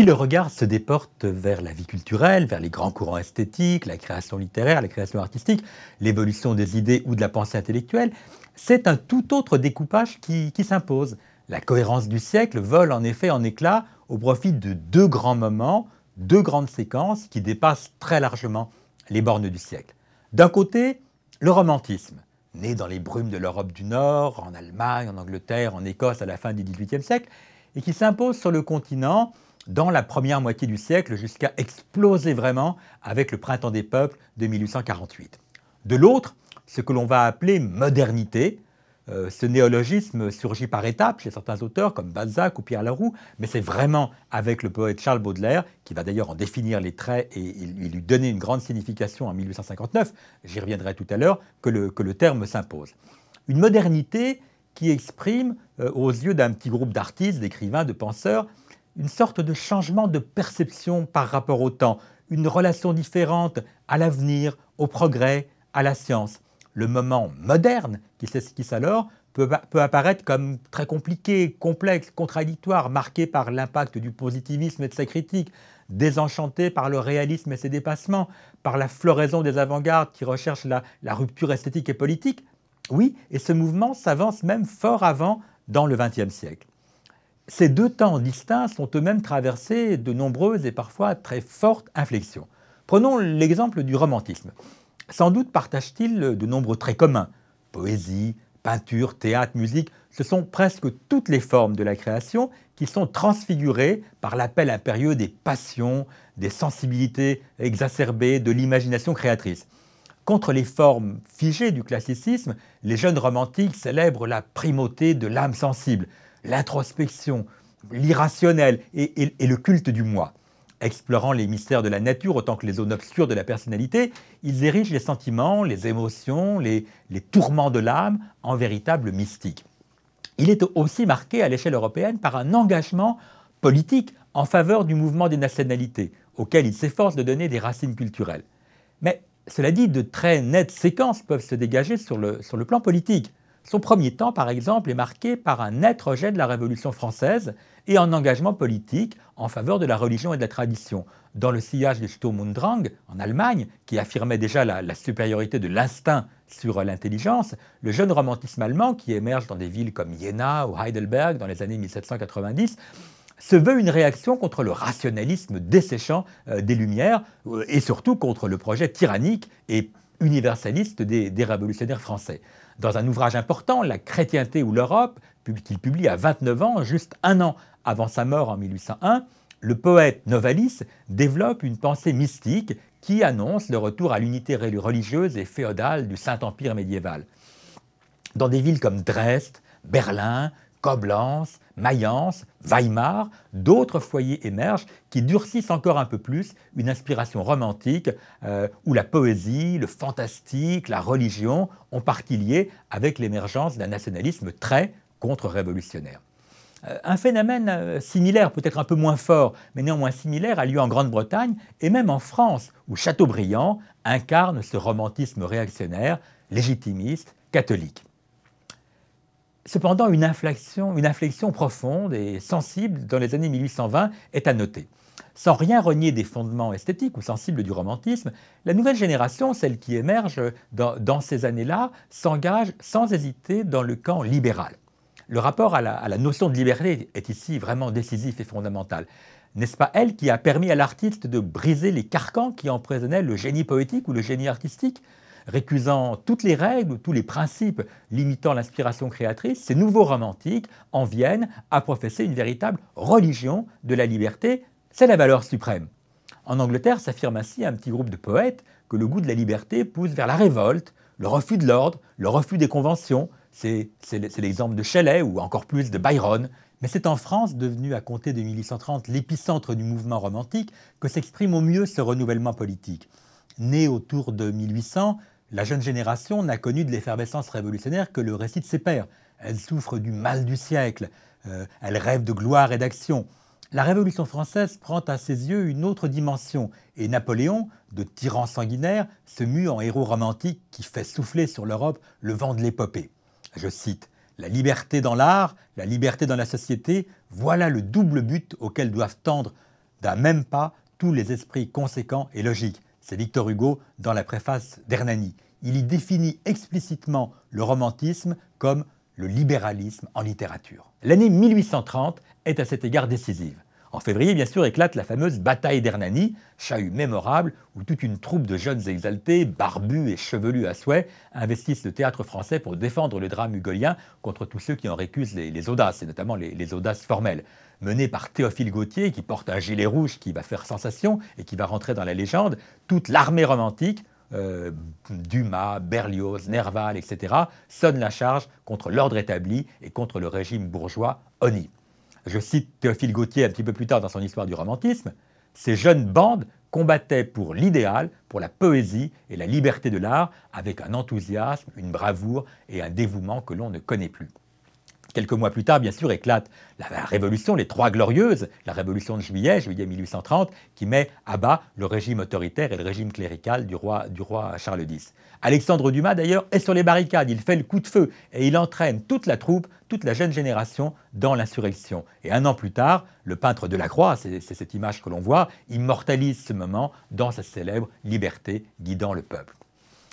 Si le regard se déporte vers la vie culturelle, vers les grands courants esthétiques, la création littéraire, la création artistique, l'évolution des idées ou de la pensée intellectuelle, c'est un tout autre découpage qui, s'impose. La cohérence du siècle vole en effet en éclats au profit de deux grands moments, deux grandes séquences qui dépassent très largement les bornes du siècle. D'un côté, le romantisme, né dans les brumes de l'Europe du Nord, en Allemagne, en Angleterre, en Écosse à la fin du XVIIIe siècle, et qui s'impose sur le continent dans la première moitié du siècle jusqu'à exploser vraiment avec le printemps des peuples de 1848. De l'autre, ce que l'on va appeler modernité. Euh, ce néologisme surgit par étapes chez certains auteurs comme Balzac ou Pierre Leroux, mais c'est vraiment avec le poète Charles Baudelaire, qui va d'ailleurs en définir les traits et, lui donner une grande signification en 1859, j'y reviendrai tout à l'heure, que le, que le terme s'impose. Une modernité qui exprime, euh, aux yeux d'un petit groupe d'artistes, d'écrivains, de penseurs, une sorte de changement de perception par rapport au temps, une relation différente à l'avenir, au progrès, à la science. Le moment moderne qui s'esquisse alors peut, apparaître comme très compliqué, complexe, contradictoire, marqué par l'impact du positivisme et de sa critique, désenchanté par le réalisme et ses dépassements, par la floraison des avant-gardes qui recherchent la, la rupture esthétique et politique. Oui, et ce mouvement s'avance même fort avant dans le XXe siècle. Ces deux temps distincts sont eux-mêmes traversés de nombreuses et parfois très fortes inflexions. Prenons l'exemple du romantisme. Sans doute partage-t-il de nombreux traits communs. Poésie, peinture, théâtre, musique, ce sont presque toutes les formes de la création qui sont transfigurées par l'appel impérieux des passions, des sensibilités exacerbées, de l'imagination créatrice. Contre les formes figées du classicisme, les jeunes romantiques célèbrent la primauté de l'âme sensible, l'introspection, l'irrationnel et, le culte du moi. Explorant les mystères de la nature autant que les zones obscures de la personnalité, ils érigent les sentiments, les émotions, les, tourments de l'âme en véritables mystiques. Il est aussi marqué à l'échelle européenne par un engagement politique en faveur du mouvement des nationalités, auquel il s'efforce de donner des racines culturelles. Mais cela dit, de très nettes séquences peuvent se dégager sur le plan politique. Son premier temps, par exemple, est marqué par un net rejet de la Révolution française et un engagement politique en faveur de la religion et de la tradition. Dans le sillage du Sturm und Drang, en Allemagne, qui affirmait déjà la, la supériorité de l'instinct sur l'intelligence, le jeune romantisme allemand, qui émerge dans des villes comme Jena ou Heidelberg dans les années 1790, se veut une réaction contre le rationalisme desséchant euh, des Lumières euh, et surtout contre le projet tyrannique et universaliste des, révolutionnaires français. Dans un ouvrage important, La chrétienté ou l'Europe, qu'il publie à 29 ans, juste un an avant sa mort en 1801, le poète Novalis développe une pensée mystique qui annonce le retour à l'unité religieuse et féodale du Saint-Empire médiéval. Dans des villes comme Dresde, Berlin, Koblenz, Mayence, Weimar, d'autres foyers émergent qui durcissent encore un peu plus une inspiration romantique euh, où la poésie, le fantastique, la religion ont partie liée avec l'émergence d'un nationalisme très contre-révolutionnaire. Euh, un phénomène euh, similaire, peut-être un peu moins fort, mais néanmoins similaire, a lieu en Grande-Bretagne et même en France, où Chateaubriand incarne ce romantisme réactionnaire, légitimiste, catholique. Cependant, une inflexion, profonde et sensible dans les années 1820 est à noter. Sans rien renier des fondements esthétiques ou sensibles du romantisme, la nouvelle génération, celle qui émerge dans, ces années-là, s'engage sans hésiter dans le camp libéral. Le rapport à la, à la, notion de liberté est ici vraiment décisif et fondamental. N'est-ce pas elle qui a permis à l'artiste de briser les carcans qui emprisonnaient le génie poétique ou le génie artistique? Récusant toutes les règles ou tous les principes limitant l'inspiration créatrice, ces nouveaux romantiques en viennent à professer une véritable religion de la liberté, c'est la valeur suprême. En Angleterre s'affirme ainsi un petit groupe de poètes que le goût de la liberté pousse vers la révolte, le refus de l'ordre, le refus des conventions. C'est l'exemple de Shelley ou encore plus de Byron. Mais c'est en France, devenu à compter de 1830 l'épicentre du mouvement romantique, que s'exprime au mieux ce renouvellement politique. Né autour de 1800, la jeune génération n'a connu de l'effervescence révolutionnaire que le récit de ses pères. Elle souffre du mal du siècle, euh, elle rêve de gloire et d'action. La Révolution française prend à ses yeux une autre dimension, et Napoléon, de tyran sanguinaire, se mue en héros romantique qui fait souffler sur l'Europe le vent de l'épopée. Je cite La liberté dans l'art, la liberté dans la société, voilà le double but auquel doivent tendre d'un même pas tous les esprits conséquents et logiques. C'est Victor Hugo dans la préface d'Hernani. Il y définit explicitement le romantisme comme le libéralisme en littérature. L'année 1830 est à cet égard décisive. En février, bien sûr, éclate la fameuse bataille d'Hernani, chahut mémorable où toute une troupe de jeunes exaltés, barbus et chevelus à souhait, investissent le théâtre français pour défendre le drame hugolien contre tous ceux qui en récusent les, audaces, et notamment les, audaces formelles. Mené par Théophile Gautier, qui porte un gilet rouge qui va faire sensation et qui va rentrer dans la légende, toute l'armée romantique, euh, Dumas, Berlioz, Nerval, etc., sonne la charge contre l'ordre établi et contre le régime bourgeois honni. Je cite Théophile Gautier un petit peu plus tard dans son histoire du romantisme. Ces jeunes bandes combattaient pour l'idéal, pour la poésie et la liberté de l'art avec un enthousiasme, une bravoure et un dévouement que l'on ne connaît plus. Quelques mois plus tard, bien sûr, éclate la, révolution, les Trois Glorieuses, la révolution de juillet, juillet 1830, qui met à bas le régime autoritaire et le régime clérical du roi, du roi Charles X. Alexandre Dumas, d'ailleurs, est sur les barricades, il fait le coup de feu et il entraîne toute la troupe, toute la jeune génération dans l'insurrection. Et un an plus tard, le peintre Delacroix, c'est cette image que l'on voit, immortalise ce moment dans sa célèbre Liberté guidant le peuple.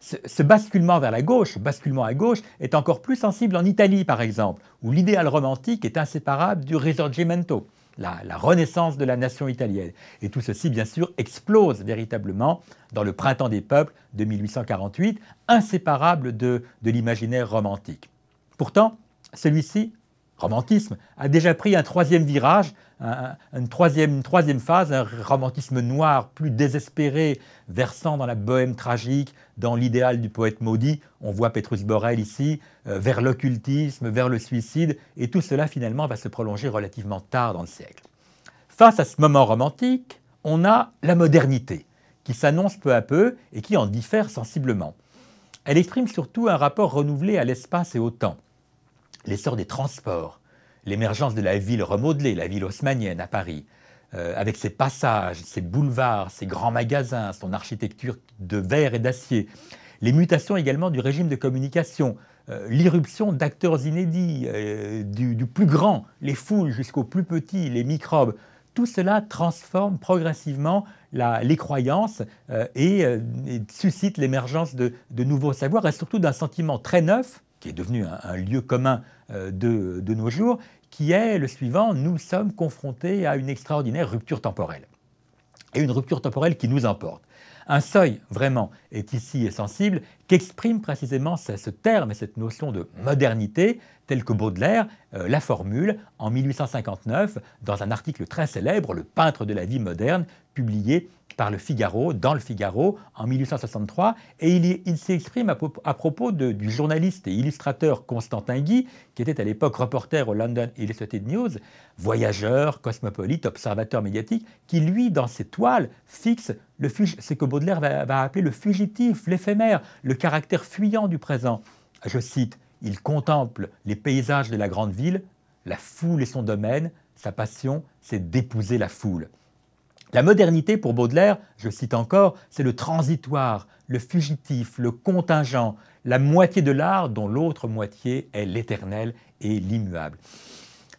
Ce, basculement vers la gauche, basculement à gauche, est encore plus sensible en Italie, par exemple, où l'idéal romantique est inséparable du risorgimento, la, renaissance de la nation italienne. Et tout ceci, bien sûr, explose véritablement dans le printemps des peuples de 1848, inséparable de l'imaginaire romantique. Pourtant, celui-ci romantisme a déjà pris un troisième virage, une, troisième, phase, un romantisme noir, plus désespéré, versant dans la bohème tragique, dans l'idéal du poète maudit. On voit Petrus Borel ici, euh, vers l'occultisme, vers le suicide, et tout cela finalement va se prolonger relativement tard dans le siècle. Face à ce moment romantique, on a la modernité, qui s'annonce peu à peu et qui en diffère sensiblement. Elle exprime surtout un rapport renouvelé à l'espace et au temps l'essor des transports, l'émergence de la ville remodelée, la ville haussmanienne à Paris, euh, avec ses passages, ses boulevards, ses grands magasins, son architecture de verre et d'acier, les mutations également du régime de communication, euh, l'irruption d'acteurs inédits, euh, du, plus grand, les foules jusqu'aux plus petits, les microbes, tout cela transforme progressivement les croyances et, suscite l'émergence de nouveaux savoirs et surtout d'un sentiment très neuf qui est devenu un, lieu commun euh, de, de, nos jours, qui est le suivant, nous sommes confrontés à une extraordinaire rupture temporelle. Et une rupture temporelle qui nous emporte. Un seuil, vraiment, est ici sensible, qu'exprime précisément ce terme et cette notion de modernité, tel que Baudelaire euh, la formule en 1859 dans un article très célèbre, Le peintre de la vie moderne, publié par le Figaro, dans le Figaro, en 1863, et il, s'exprime à, propos du journaliste et illustrateur Constantin Guy, qui était à l'époque reporter au London Illustrated News, voyageur, cosmopolite, observateur médiatique, qui lui, dans ses toiles, fixe le, ce que Baudelaire va, va appeler le fugitif, l'éphémère, le caractère fuyant du présent. Je cite, il contemple les paysages de la grande ville, la foule et son domaine, sa passion, c'est d'épouser la foule. La modernité, pour Baudelaire, je cite encore, c'est le transitoire, le fugitif, le contingent, la moitié de l'art dont l'autre moitié est l'éternel et l'immuable.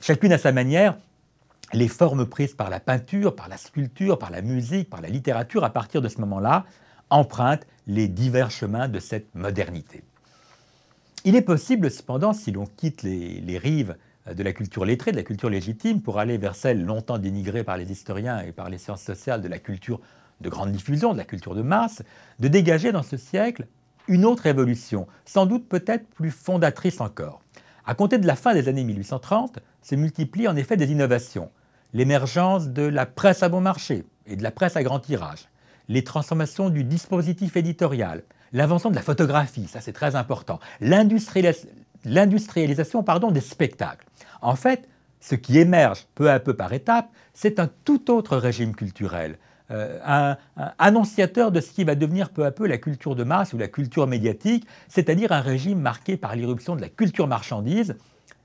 Chacune à sa manière, les formes prises par la peinture, par la sculpture, par la musique, par la littérature, à partir de ce moment-là, empruntent les divers chemins de cette modernité. Il est possible, cependant, si l'on quitte les, les rives de la culture lettrée, de la culture légitime, pour aller vers celle longtemps dénigrée par les historiens et par les sciences sociales de la culture de grande diffusion, de la culture de masse, de dégager dans ce siècle une autre évolution, sans doute peut-être plus fondatrice encore. À compter de la fin des années 1830, se multiplient en effet des innovations. L'émergence de la presse à bon marché et de la presse à grand tirage, les transformations du dispositif éditorial, l'invention de la photographie, ça c'est très important, l'industrialisation pardon, des spectacles. En fait, ce qui émerge peu à peu par étapes, c'est un tout autre régime culturel, euh, un, annonciateur de ce qui va devenir peu à peu la culture de masse ou la culture médiatique, c'est-à-dire un régime marqué par l'irruption de la culture marchandise,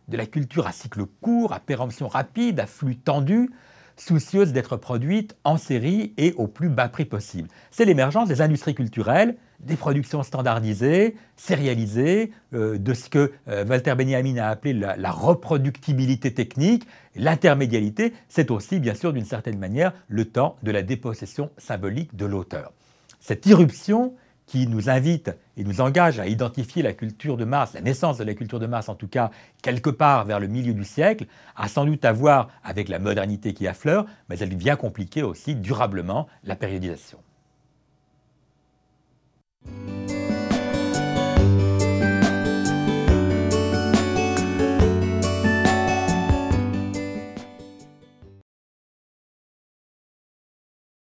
de la culture à cycle court, à péremption rapide, à flux tendu, soucieuse d'être produite en série et au plus bas prix possible. C'est l'émergence des industries culturelles, des productions standardisées, sérialisées, euh, de ce que euh, Walter Benjamin a appelé la, la reproductibilité technique. L'intermédialité, c'est aussi, bien sûr, d'une certaine manière, le temps de la dépossession symbolique de l'auteur. Cette irruption qui nous invite et nous engage à identifier la culture de Mars, la naissance de la culture de Mars en tout cas, quelque part vers le milieu du siècle, a sans doute à voir avec la modernité qui affleure, mais elle vient compliquer aussi durablement la périodisation.